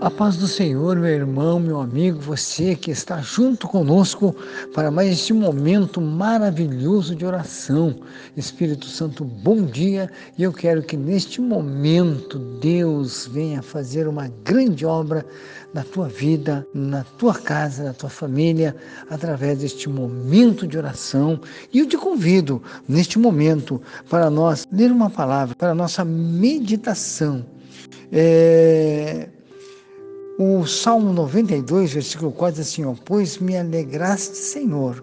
A paz do Senhor, meu irmão, meu amigo, você que está junto conosco para mais este momento maravilhoso de oração. Espírito Santo, bom dia e eu quero que neste momento Deus venha fazer uma grande obra na tua vida, na tua casa, na tua família, através deste momento de oração. E eu te convido neste momento para nós ler uma palavra, para a nossa meditação. É o Salmo 92, versículo 4 diz assim: ó, Pois me alegraste, Senhor,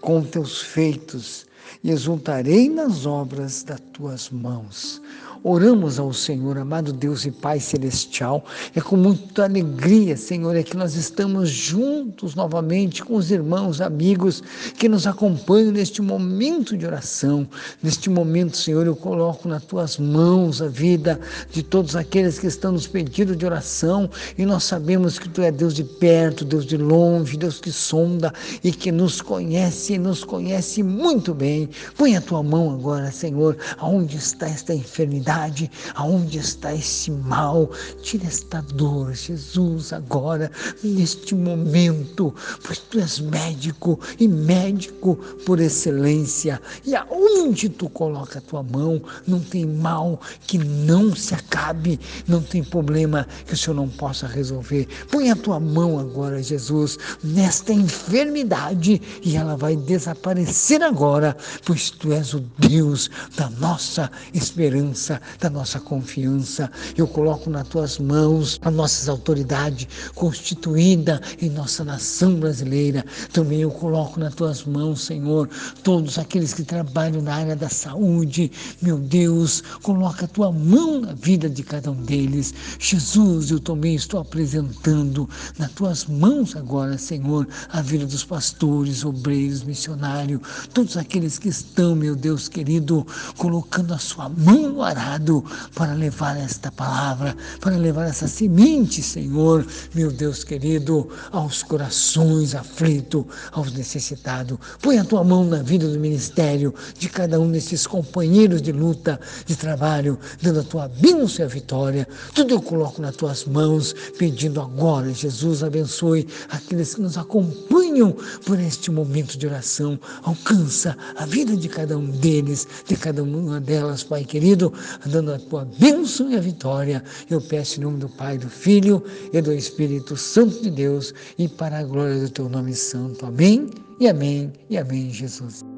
com teus feitos, e exultarei nas obras das tuas mãos. Oramos ao Senhor, amado Deus e Pai Celestial. É com muita alegria, Senhor, é que nós estamos juntos novamente com os irmãos, amigos que nos acompanham neste momento de oração. Neste momento, Senhor, eu coloco nas tuas mãos a vida de todos aqueles que estão nos pedindo de oração e nós sabemos que tu é Deus de perto, Deus de longe, Deus que sonda e que nos conhece e nos conhece muito bem. Põe a tua mão agora, Senhor, aonde está esta enfermidade enfermidade, aonde está esse mal. Tira esta dor, Jesus, agora, neste momento, pois tu és médico e médico por excelência. E aonde tu coloca a tua mão, não tem mal que não se acabe, não tem problema que o Senhor não possa resolver. Põe a tua mão agora, Jesus, nesta enfermidade e ela vai desaparecer agora, pois tu és o Deus da nossa esperança da nossa confiança. Eu coloco nas tuas mãos as nossas autoridades constituída em nossa nação brasileira. Também eu coloco nas tuas mãos, Senhor, todos aqueles que trabalham na área da saúde. Meu Deus, coloca a tua mão na vida de cada um deles. Jesus, eu também estou apresentando nas tuas mãos agora, Senhor, a vida dos pastores, obreiros, missionários, todos aqueles que estão, meu Deus querido, colocando a sua mão no arado para levar esta palavra, para levar essa semente, Senhor, meu Deus querido, aos corações aflitos, aos necessitados. Põe a tua mão na vida do ministério de cada um desses companheiros de luta, de trabalho, dando a tua bênção e a vitória. Tudo eu coloco nas tuas mãos, pedindo agora, Jesus, abençoe aqueles que nos acompanham por este momento de oração. Alcança a vida de cada um deles, de cada uma delas, Pai querido, dando a tua bênção e a vitória. Eu peço em nome do Pai, do Filho e do Espírito Santo de Deus e para a glória do teu nome santo. Amém e amém e amém, Jesus.